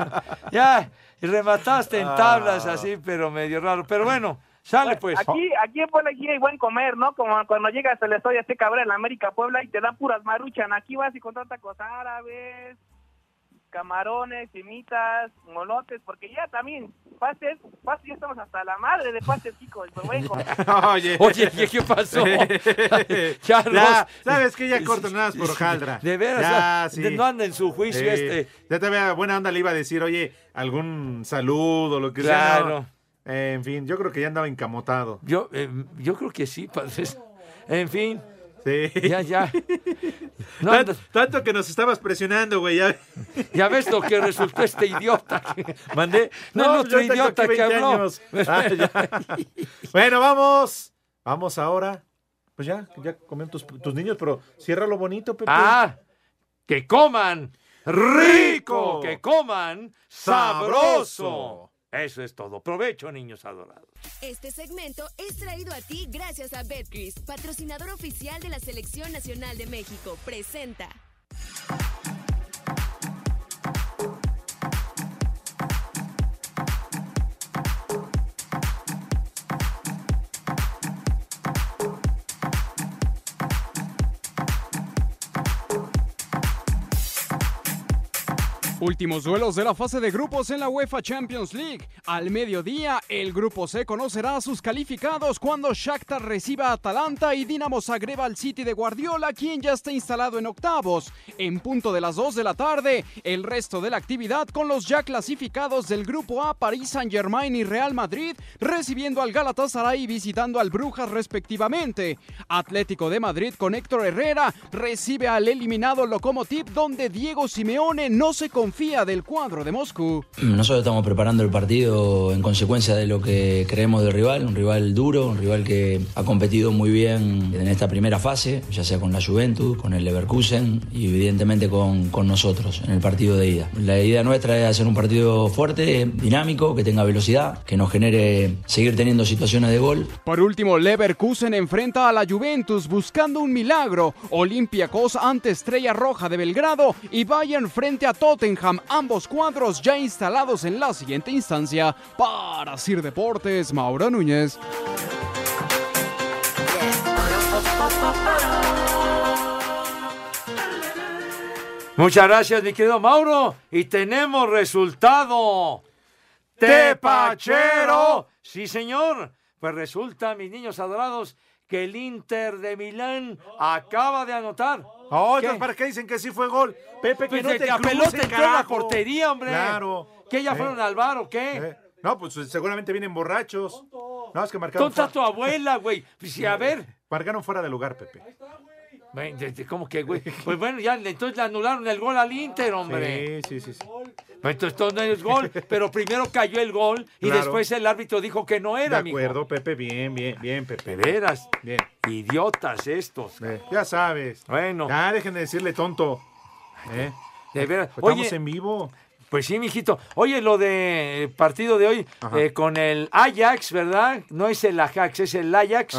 ya remataste en tablas Ah. así, pero medio raro. Pero bueno, sale pues. Aquí, aquí en Puebla aquí hay buen comer, ¿no? Como cuando llegas al Estadio Azteca Cabrera en América Puebla y te dan puras maruchan. Aquí vas y encontrar tacos árabes, camarones, simitas, molotes, porque ya también, pastes, pastes, ya estamos hasta la madre de pastes, chicos. Oye. Oye, ¿qué, qué pasó? Ya, Ros- ¿sabes qué? Ya corto nada más por hojaldra. De veras, Ya, sí. no anda en su juicio Sí. este. Ya te vea buena onda le iba a decir, oye, algún saludo, lo que sea. Claro. ¿no? En fin, yo creo que ya andaba encamotado. Yo, eh, yo creo que sí, padres. En fin. Sí. Ya, ya. No tanto que nos estabas presionando, güey. Ya, Ya ves lo que resultó este idiota que mandé. No, No, otro idiota que 20 habló. años. Ah, bueno, vamos. Vamos ahora. Pues ya, ya comieron tus, tus niños, pero cierra lo bonito, Pepe. Ah, que coman rico, que coman Sabroso. Eso es todo. Provecho, niños adorados. Este segmento es traído a ti gracias a Betcris, patrocinador oficial de la Selección Nacional de México. Presenta. Últimos duelos de la fase de grupos en la UEFA Champions League. Al mediodía, el grupo C conocerá a sus calificados cuando Shakhtar reciba a Atalanta y Dinamo Zagreb al City de Guardiola, quien ya está instalado en octavos. En punto de las 2 de la tarde, el resto de la actividad con los ya clasificados del grupo A, París Saint-Germain y Real Madrid, recibiendo al Galatasaray y visitando al Brujas respectivamente. Atlético de Madrid con Héctor Herrera recibe al eliminado Lokomotiv, donde Diego Simeone no se confía del cuadro de Moscú. Nosotros estamos preparando el partido en consecuencia de lo que creemos del rival, un rival duro, un rival que ha competido muy bien en esta primera fase, ya sea con la Juventus, con el Leverkusen y evidentemente con, con nosotros en el partido de ida. La idea nuestra es hacer un partido fuerte, dinámico, que tenga velocidad, que nos genere seguir teniendo situaciones de gol. Por último, Leverkusen enfrenta a la Juventus buscando un milagro. Olympiacos ante Estrella Roja de Belgrado y Bayern frente a Tottenham, ambos cuadros ya instalados en la siguiente instancia. Para Sir Deportes, Mauro Núñez. Muchas gracias, mi querido Mauro. Y tenemos resultado. ¡Tepachero! Sí, señor. Pues resulta, mis niños adorados, que el Inter de Milán acaba de anotar. Oh, ¿Qué? entonces, ¿para qué dicen que sí fue gol? Pepe, que Pues no te que a cruces, pelota entró en la portería, hombre. Claro. ¿Qué, ya Eh. fueron al bar o qué? Eh, No, pues seguramente vienen borrachos. No, es que marcaron, ¿Dónde está fuera, tu abuela, güey? Pues sí, a ver. marcaron fuera de lugar, Pepe. Bueno, de- de- ¿Cómo que, güey? Pues bueno, ya entonces le anularon el gol al Inter, hombre. Sí, sí, sí. sí. Pues Entonces todo no es gol, pero primero cayó el gol y Claro. después el árbitro dijo que no De era, mijo. acuerdo, Pepe, bien, bien, bien, Pepe. De veras. Bien. Idiotas estos. Eh, ya sabes. Bueno. Ya dejen de decirle tonto. ¿eh? De veras. Pues Estamos en vivo. Pues sí, mijito. Oye, lo de partido de hoy Ajá. eh, con el Ajax, ¿verdad? No es el Ajax, es el Ajax.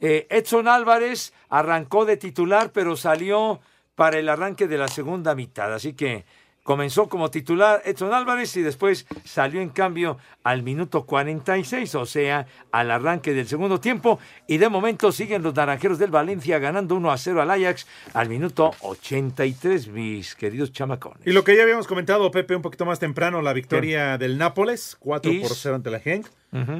Eh, Edson Álvarez arrancó de titular, pero salió para el arranque de la segunda mitad. Así que comenzó como titular Edson Álvarez y después salió en cambio al minuto 46, o sea, al arranque del segundo tiempo. Y de momento siguen los naranjeros del Valencia ganando 1 a 0 al Ajax al minuto 83, mis queridos chamacones. Y lo que ya habíamos comentado, Pepe, un poquito más temprano, la victoria del Nápoles, 4 por Is. 0 ante la Genk.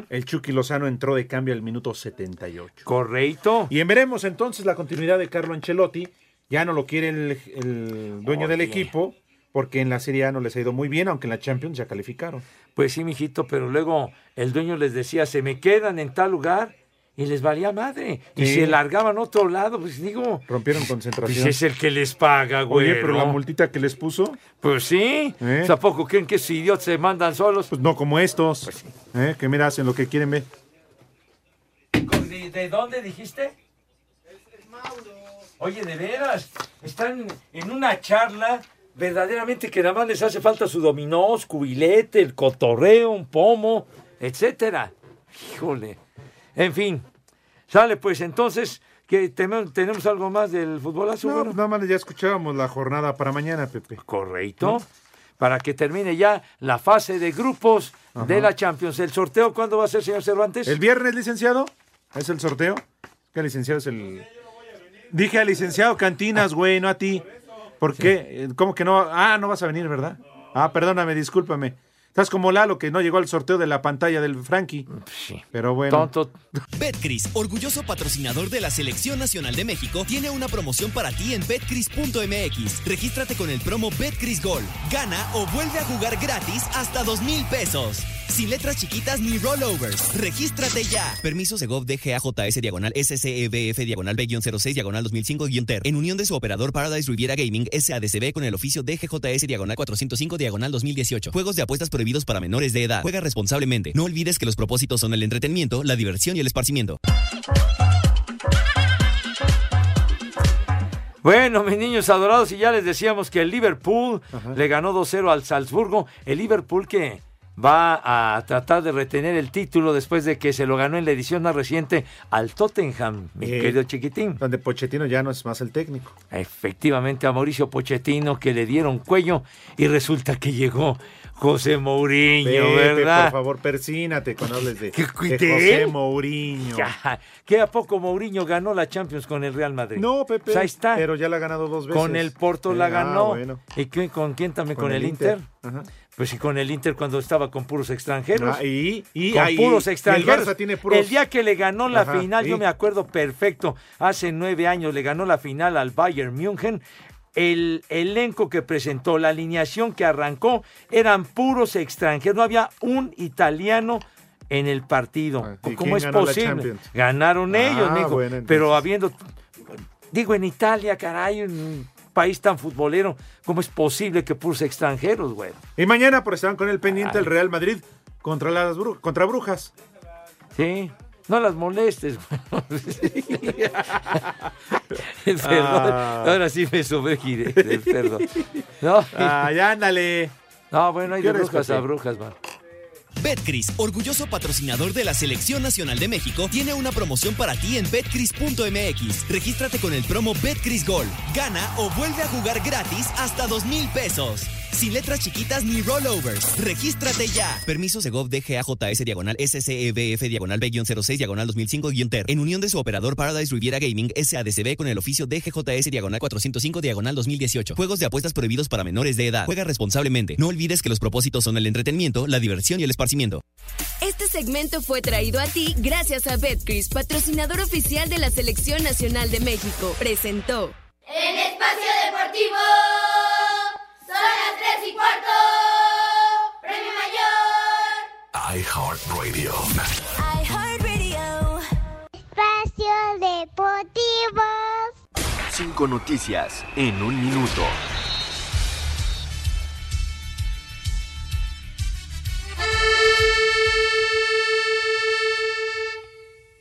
El Chucky Lozano entró de cambio al minuto 78. Correcto. Y en veremos entonces la continuidad de Carlo Ancelotti. Ya no lo quiere el, el dueño del equipo, porque en la Serie A no les ha ido muy bien, aunque en la Champions ya calificaron. Pues sí, mijito, pero luego el dueño les decía, se me quedan en tal lugar y les valía madre. Y Sí. se largaban a otro lado, pues digo, Rompieron pues concentración. es el que les paga, güey. Oye, pero la multita que les puso, Pues sí, ¿Eh? ¿a poco creen que esos idiotas se mandan solos? pues no como estos, ¿eh? que mira, hacen lo que quieren ver. ¿De, de dónde dijiste? Oye, de veras, están en una charla verdaderamente que nada más les hace falta su dominó, cubilete, el cotorreo, un pomo, etcétera. Híjole. En fin, sale pues entonces que tenemos, algo más del fútbol azul. No, pues nada más ya escuchábamos la jornada para mañana, Pepe. Correcto. Para que termine ya la fase de grupos de la Champions. ¿El sorteo cuándo va a ser, señor Cervantes? ¿El viernes, licenciado? ¿Es el sorteo? Que el licenciado es el... Dije al licenciado Cantinas, güey, no a ti. ¿Por qué? ¿Cómo que no? Ah, no vas a venir, ¿verdad? Ah, perdóname, discúlpame. Estás como Lalo, que no llegó al sorteo de la pantalla del Frankie. Sí. Pero bueno. Tonto. Betcris, orgulloso patrocinador de la Selección Nacional de México, tiene una promoción para ti en betcris.mx. Regístrate con el promo Betcris Gol. Gana o vuelve a jugar gratis hasta dos mil pesos. Sin letras chiquitas ni rollovers. Regístrate ya. Permiso Segov DGAJS diagonal SCEBF diagonal B-06 diagonal 2005-TER. En unión de su operador Paradise Riviera Gaming SADCB con el oficio DGJS diagonal 405 diagonal 2018. Juegos de apuestas prohibidos para menores de edad. Juega responsablemente. No olvides que los propósitos son el entretenimiento, la diversión y el esparcimiento. Bueno, mis niños adorados, y ya les decíamos que el Liverpool le ganó 2-0 al Salzburgo. El Liverpool que va a tratar de retener el título después de que se lo ganó en la edición más reciente al Tottenham, mi Eh, querido chiquitín. Donde Pochettino ya no es más el técnico. Efectivamente, a Mauricio Pochettino que le dieron cuello y resulta que llegó José Mourinho, Pepe, ¿verdad? por favor, persínate cuando hables de, ¿Qué- de José? Mourinho. Ya, ¿Que a poco Mourinho ganó la Champions con el Real Madrid? No, Pepe. Pues ahí está. Pero ya la ha ganado dos veces. Con el Porto la Eh, ganó. ah, bueno. ¿Y qué- con quién también? Con ¿Con, el el Inter? Inter. Ajá. Pues sí, con el Inter cuando estaba con puros extranjeros. Ah, y, y con ahí- puros y el extranjeros. Barça tiene puros- El día que le ganó la Ajá, final, yo me acuerdo perfecto, hace nueve años le ganó la final al Bayern München. El elenco que presentó, la alineación que arrancó, eran puros extranjeros. No había un italiano en el partido. Ah, ¿y ¿Cómo es posible? Ganaron ellos, Ah, bueno, entonces. Pero habiendo Digo, en Italia, caray, un país tan futbolero, ¿cómo es posible que puros extranjeros, güey? Y mañana, por estaban con el pendiente, el Real Madrid contra las contra Brujas. Sí, no las molestes, güey. Perdón, Ah. ahora sí me sobregiré, perdón. No, Ay, ándale. no bueno, hay ¿Qué de hora es, brujas a brujas, man. Betcris, orgulloso patrocinador de la Selección Nacional de México, tiene una promoción para ti en betcris.mx. Regístrate con el promo Betcris Gol. Gana o vuelve a jugar gratis hasta dos mil pesos. Sin letras chiquitas ni rollovers. Regístrate ya. Permiso Segov DGAJS diagonal SCEBF diagonal B-06 diagonal 2005-TER. En unión de su operador Paradise Riviera Gaming SADCB con el oficio DGJS diagonal 405 diagonal 2018. Juegos de apuestas prohibidos para menores de edad. Juega responsablemente. No olvides que los propósitos son el entretenimiento, la diversión y el esparcimiento. Este segmento fue traído a ti gracias a Betcris, patrocinador oficial de la Selección Nacional de México. Presentó. En Espacio Deportivo, son las 3 y cuarto. Premio Mayor. iHeartRadio. iHeartRadio. Espacio Deportivo. Cinco noticias en un minuto.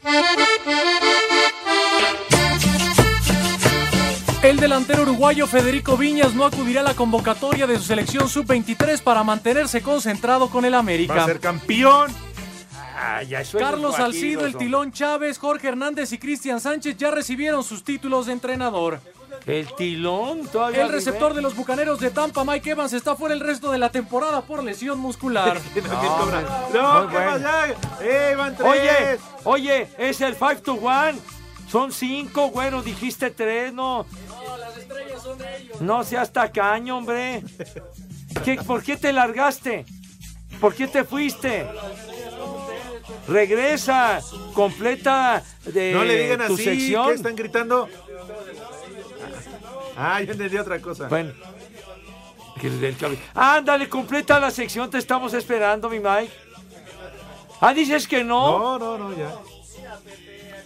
El delantero uruguayo Federico Viñas no acudirá a la convocatoria de su selección sub-23 para mantenerse concentrado con el América. Va a ser campeón. Carlos Salcido, el Tilón Chávez, Jorge Hernández y Cristian Sánchez ya recibieron sus títulos de entrenador. El Tilón todavía. El receptor de los Bucaneros de Tampa, Mike Evans, está fuera el resto de la temporada por lesión muscular. No, ¿qué bueno. pasa? ¡Eh, van tres! Oye, oye, es el 5 to 1. Son cinco, güero, dijiste tres, no. No seas tacaño, hombre. ¿Qué, ¿Por qué te largaste? ¿Por qué te fuiste? Regresa, completa de no le digan tu así, sección. ¿qué están gritando? Ah, yo entendí otra cosa. Bueno. Ándale, completa la sección, te estamos esperando, mi Mike. Ah, dices que no. No, no, no, ya.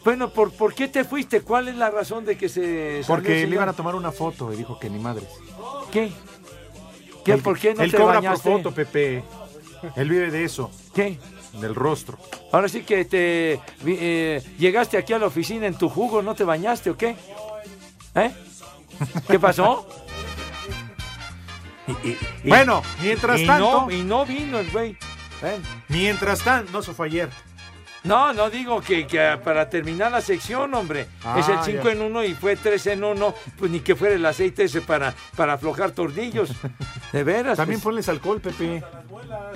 Bueno, ¿por, ¿por qué te fuiste? ¿Cuál es la razón de que se... Porque le iban a tomar una foto y dijo que ni madres. ¿Qué? ¿Qué? ¿Por qué no él te cobra bañaste? por foto, Pepe. Él vive de eso. ¿Qué? Del rostro. Ahora sí que te eh, llegaste aquí a la oficina en tu jugo, ¿no te bañaste o qué? ¿Eh? ¿Qué pasó? Y- y- y- Bueno, mientras y tanto- No, y no vino el güey. Mientras tanto, no, eso fue ayer. No, no digo que, que para terminar la sección, hombre. Ah, es el 5 ya. en 1 y fue 3 en 1. Pues ni que fuera el aceite ese para, para aflojar tornillos. De veras. También pues. ponles alcohol, Pepe.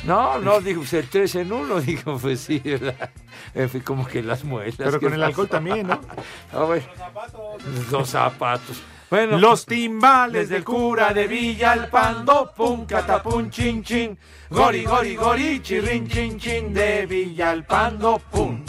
No, no, digo, pues el 3 en 1. Digo, pues sí. ¿verdad? Fue como que las muelas. Pero ¿qué con el alcohol también, ¿no? Ah, bueno. Los zapatos. Bueno, Los timbales del cura de Villalpando, pum, catapum, chin, chin, gori, gori, gori, chirrin, chin, chin, de Villalpando, pum.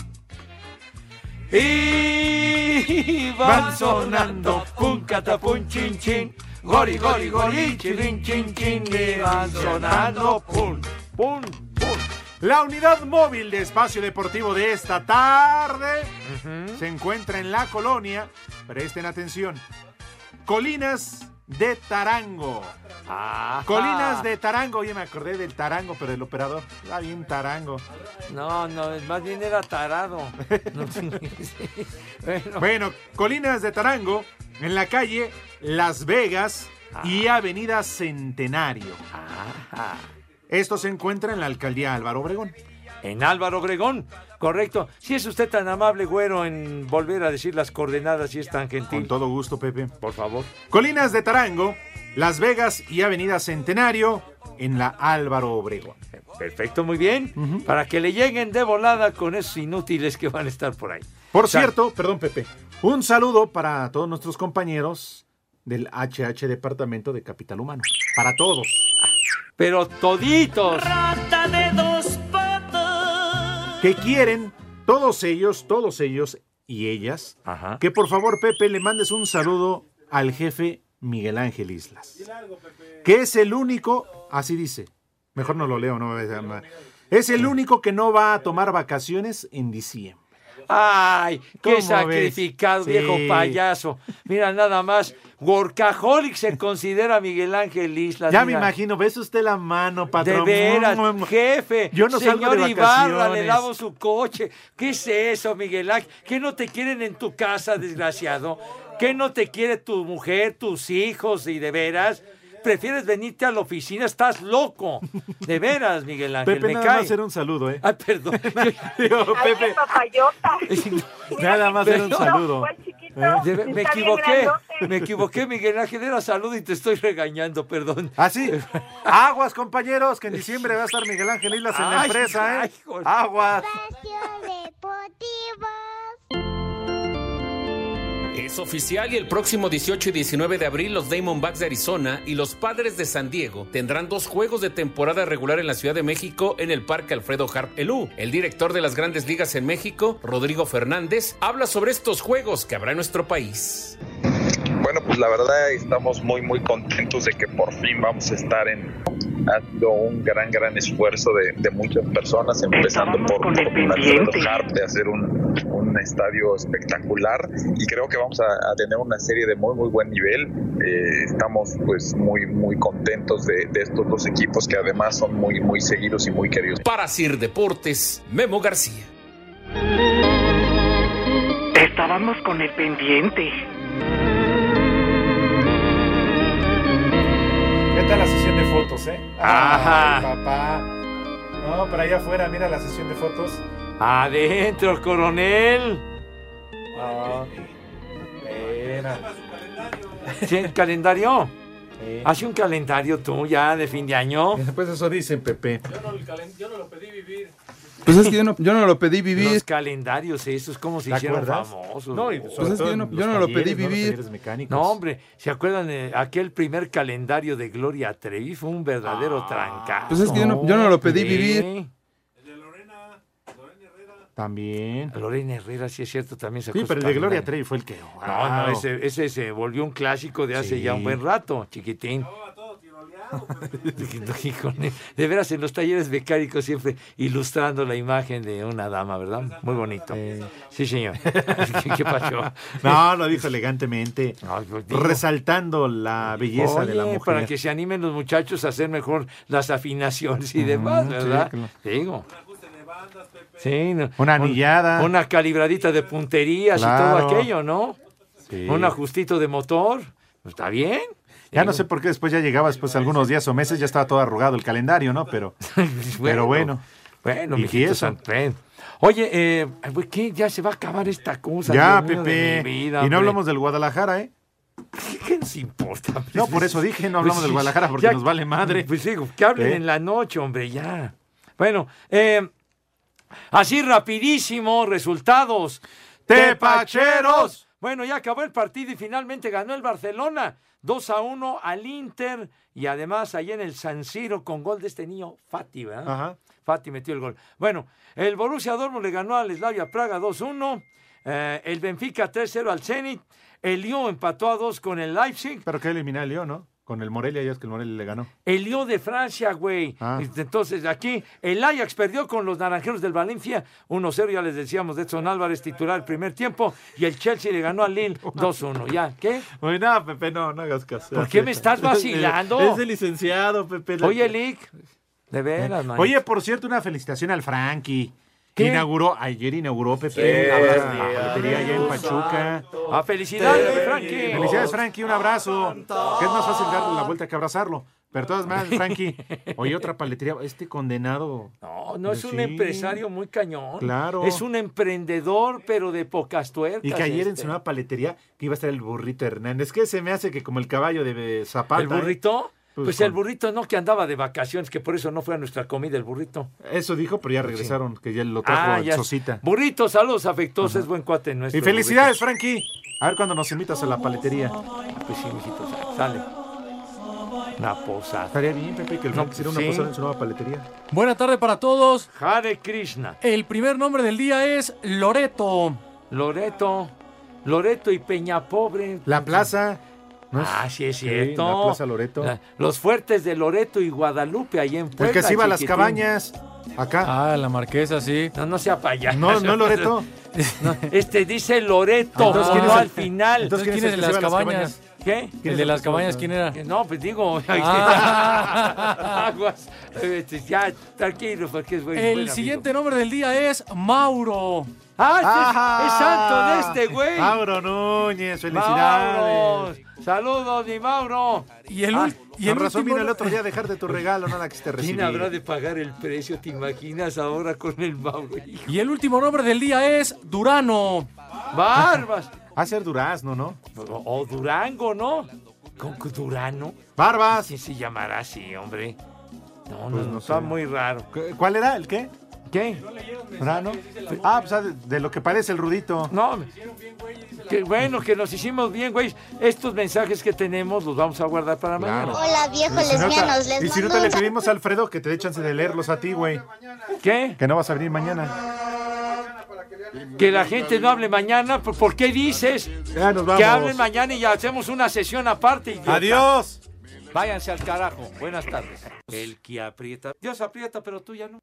Y van sonando, pum, catapum, chin, chin, gori, gori, gori, chirrin, chin, chin, y van sonando, pum, pum, pum. La unidad móvil de espacio deportivo de esta tarde se encuentra en la colonia. Presten atención. Colinas de Tarango. Colinas de Tarango. Oye, me acordé del Tarango, pero el operador. Ah, bien Tarango. No, no, más bien era tarado. No, sí, bueno. Bueno, Colinas de Tarango, en la calle Las Vegas y Avenida Centenario. Esto se encuentra en la alcaldía Álvaro Obregón. En Álvaro Obregón, correcto. Si es usted tan amable, güero, en volver a decir las coordenadas y es tan gentil. Con todo gusto, Pepe. Por favor. Colinas de Tarango, Las Vegas y Avenida Centenario en la Álvaro Obregón. Perfecto, muy bien. Para que le lleguen de volada con esos inútiles que van a estar por ahí. Por cierto, perdón, Pepe, un saludo para todos nuestros compañeros del HH Departamento de Capital Humano. Para todos. Pero toditos. de dos Que quieren, todos ellos, todos ellos y ellas, que por favor, Pepe, le mandes un saludo al jefe Miguel Ángel Islas. Que es el único, así dice, mejor no lo leo, no me. Es el único que no va a tomar vacaciones en diciembre. Ay, ¿Cómo qué sacrificado, ves? viejo Sí. payaso. Mira, nada más. Workaholic se considera Miguel Ángel Islas. Ya me imagino, ves usted la mano, De patrón. veras, Mm, mm. jefe. Yo no salgo Señor de Ibarra, le lavo su coche. ¿Qué es eso, Miguel Ángel? ¿Qué no te quieren en tu casa, desgraciado? ¿Qué no te quiere tu mujer, tus hijos y de veras? ¿Prefieres venirte a la oficina? Estás loco. De veras, Miguel Ángel. Pepe, me nada cae. más era un saludo, ¿eh? Ay, perdón. Digo, Pepe, nada más era un saludo. ¿Eh? Me equivoqué, me equivoqué, Miguel Ángel, era salud y te estoy regañando, perdón. Así, aguas, compañeros, que en diciembre va a estar Miguel Ángel Islas en la empresa, ay, ¿eh? Aguas. Es oficial y el próximo 18 y 19 de abril los Diamondbacks de Arizona y los Padres de San Diego tendrán dos juegos de temporada regular en la Ciudad de México en el Parque Alfredo Harp Elú. El director de las Grandes Ligas en México, Rodrigo Fernández, habla sobre estos juegos que habrá en nuestro país. Bueno, pues la verdad estamos muy muy contentos de que por fin vamos a estar en ha sido un gran gran esfuerzo de, de muchas personas, empezando por, por Harp de hacer un, un estadio espectacular y creo que vamos a, a tener una serie de muy muy buen nivel. Eh, estamos pues muy muy contentos de, de estos dos equipos que además son muy muy seguidos y muy queridos. Para Sir Deportes, Memo García. Estábamos con el pendiente. Fotos, eh? Ajá. Ay, papá. No, pero allá afuera, mira la sesión de fotos. Adentro, el coronel. No. Mira. ¿Sí, el calendario? Hace un calendario tú ya de fin de año. Pues eso dicen, Pepe. Yo no lo pedí vivir. Pues es que yo no, yo no lo pedí vivir. Los calendarios esos, ¿cómo se ¿Te hicieron acuerdas? famosos? No, Pues es que yo no- yo no lo pedí ¿no? Vivir. No, hombre, ¿se acuerdan de aquel primer calendario de Gloria Trevi? Fue un verdadero trancazo. Pues es que yo no, yo no lo pedí Sí. vivir. También. Lorena Herrera, sí es cierto, también sacó Sí, pero el de Gloria. Trevi fue el que. No, no, ese, ese se volvió un clásico de hace Sí. ya un buen rato, chiquitín. Híjole, De veras, en los talleres mecánicos siempre ilustrando la imagen de una dama, ¿verdad? Muy bonito. Sí, señor. ¿Qué, qué pasó? No, lo dijo elegantemente. pues resaltando la belleza de la Oye, mujer. para que se animen los muchachos a hacer mejor las afinaciones y demás, sí, ¿verdad? claro. Digo. Sí, no, Una un- anillada. Una calibradita de punterías y todo aquello, ¿no? Sí. Un ajustito de motor. Está bien. Ya no sé por qué después ya llegaba después de algunos días o meses, ya estaba todo arrugado el calendario, ¿no? Pero, pero bueno. Bueno, ¿Y mijito eso? Oye, eh, ¿qué? Ya se va a acabar esta cosa. Ya, Dios Pepe. mi vida, y no hombre. hablamos del Guadalajara, ¿eh? ¿Qué nos importa? No, por eso dije, no hablamos Pues del Guadalajara porque ya- nos vale madre. Pues digo, que hablen ¿Eh? en la noche, hombre, ya. Bueno, eh, así rapidísimo, resultados. ¡Tepacheros! Bueno, ya acabó el partido y finalmente ganó el Barcelona. 2 a 1 al Inter y además ahí en el San Siro con gol de este niño Fati, ¿verdad? Ajá. Fati metió el gol. Bueno, el Borussia Dortmund le ganó al Slavia Praga 2-1. eh, el Benfica 3-0 al Zenit. El Lyon empató a 2 con el Leipzig. Pero que eliminar el Lyon, ¿no? Con el Morelia, ya es que el Morelia le ganó. El Lyon de Francia, güey. Ah. Entonces, aquí el Ajax perdió con los naranjeros del Valencia 1-0, ya les decíamos, de Edson Álvarez titular el primer tiempo. Y el Chelsea le ganó al Lille 2-1. ¿Ya? ¿Qué? Oye, no, Pepe, no, no hagas caso. ¿Por qué me estás vacilando? Es de licenciado, Pepe. Oye, Lick. De veras, man. Oye, por cierto, una felicitación al Frankie. ¿Qué? Inauguró, ayer inauguró Pepe Sí, paletería allá en Pachuca. ¡A felicidades, Frankie! Felicidades, Frankie, un abrazo. Que es más fácil darle la vuelta que abrazarlo. Pero todas maneras, Frankie, oye, otra paletería, este condenado. No, no es un Sí. empresario muy cañón. Claro. Es un emprendedor, pero de pocas tuercas. Y que ayer en su nueva paletería que iba a estar el burrito Hernández. Que se me hace que como el caballo de Zapata. ¿El burrito? ¿eh? Pues, Pues el burrito no, que andaba de vacaciones, que por eso no fue a nuestra comida el burrito. Eso dijo, pero ya regresaron, que ya lo trajo Ah, ya. Sosita. Burrito, saludos afectuosos, es buen cuate nuestro. Y felicidades, Frankie. A ver cuando nos invitas a la paletería. Pues sí, mijito, sale. Una posada. Estaría bien, Pepe, que el No, Frankie hiciera una sí. posada en su nueva paletería. Buena tarde para todos. Hare Krishna. El primer nombre del día es Loreto. Loreto. Loreto y Peña Pobre. La plaza. ¿No es? Ah, sí es Sí, cierto. la Plaza Loreto. La- los fuertes de Loreto y Guadalupe, ahí en Puebla. el que se iba a las cabañas. Acá. Ah, la marquesa, sí. No, no sea payaso. No, no Loreto. No, este dice Loreto, Entonces, ¿quién no es el- al final. entonces, ¿quién es el de que se las iba a cabañas? ¿Qué? El de las cabañas, ¿quién era? No, pues digo, Ah. aguas. Este, ya, tranquilo, porque es buen buen El amigo. siguiente nombre del día es Mauro. Ah, es- Ajá. es, santo de este güey. Mauro Núñez, Mauro. felicidades. Saludos, mi Mauro. Y el, Ah, y el con razón último vino el otro día a dejarte tu regalo, nada que te ¿Quién recibir. habrá de pagar el precio? ¿Te imaginas ahora con el Mauro? Y el último nombre del día es Durano. Barbas. A ser durazno, ¿no? O, o Durango, ¿no? ¿Con Durano? Barbas. ¿Quién se llamará así, hombre? No, no, Pues no, no está sé. muy raro. ¿Cu- ¿Cuál era? ¿El qué? ¿Qué? ¿Durano? Ah, pues ah, de, de lo que parece el rudito. No, que bueno que nos hicimos bien, güey. Estos mensajes que tenemos los vamos a guardar para mañana. Hola, viejos Y si lesbianos. Les Y si no te le pedimos a Alfredo que te dé chance de leerlos a ti, güey. ¿Qué? Que no vas a venir mañana. Que la gente no hable mañana. ¿Por, qué dices? Que hablen mañana y ya hacemos una sesión aparte. idiota. Adiós. Váyanse al carajo. Buenas tardes. El que aprieta. Dios aprieta, pero tú ya no.